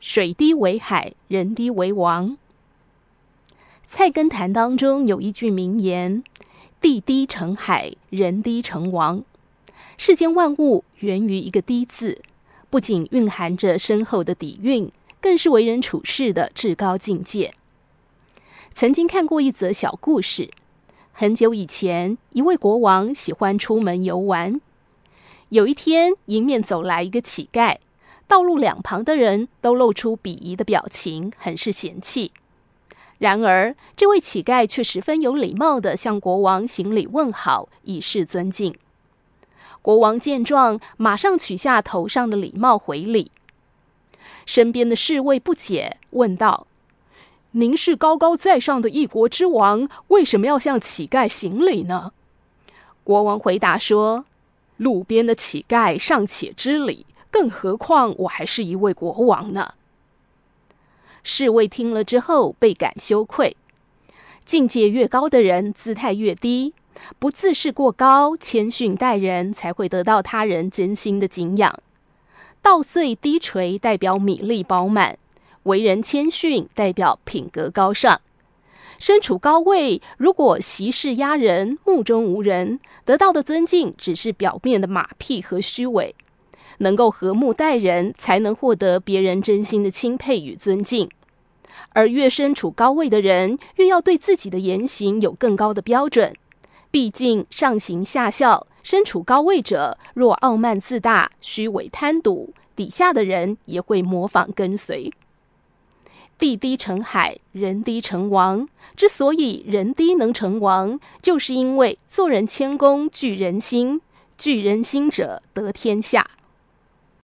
水滴为海，人低为王。菜根谭当中有一句名言：“地低成海，人低成王。”世间万物源于一个“低”字，不仅蕴含着深厚的底蕴，更是为人处事的至高境界。曾经看过一则小故事，很久以前，一位国王喜欢出门游玩。有一天，迎面走来一个乞丐，道路两旁的人都露出鄙夷的表情，很是嫌弃。然而，这位乞丐却十分有礼貌地向国王行礼问好，以示尊敬。国王见状，马上取下头上的礼帽回礼。身边的侍卫不解，问道：“您是高高在上的一国之王，为什么要向乞丐行礼呢？”国王回答说：“路边的乞丐尚且知礼，更何况我还是一位国王呢？”侍卫听了之后倍感羞愧。境界越高的人，姿态越低，不自视过高，谦逊待人，才会得到他人真心的敬仰。稻穗低垂，代表米粒饱满；为人谦逊，代表品格高尚。身处高位，如果息事压人，目中无人，得到的尊敬只是表面的马屁和虚伪。能够和睦待人，才能获得别人真心的钦佩与尊敬。而越身处高位的人，越要对自己的言行有更高的标准。毕竟上行下效，身处高位者若傲慢自大、虚伪贪赌，底下的人也会模仿跟随。地低成海，人低成王。之所以人低能成王，就是因为做人谦恭，聚人心，聚人心者得天下。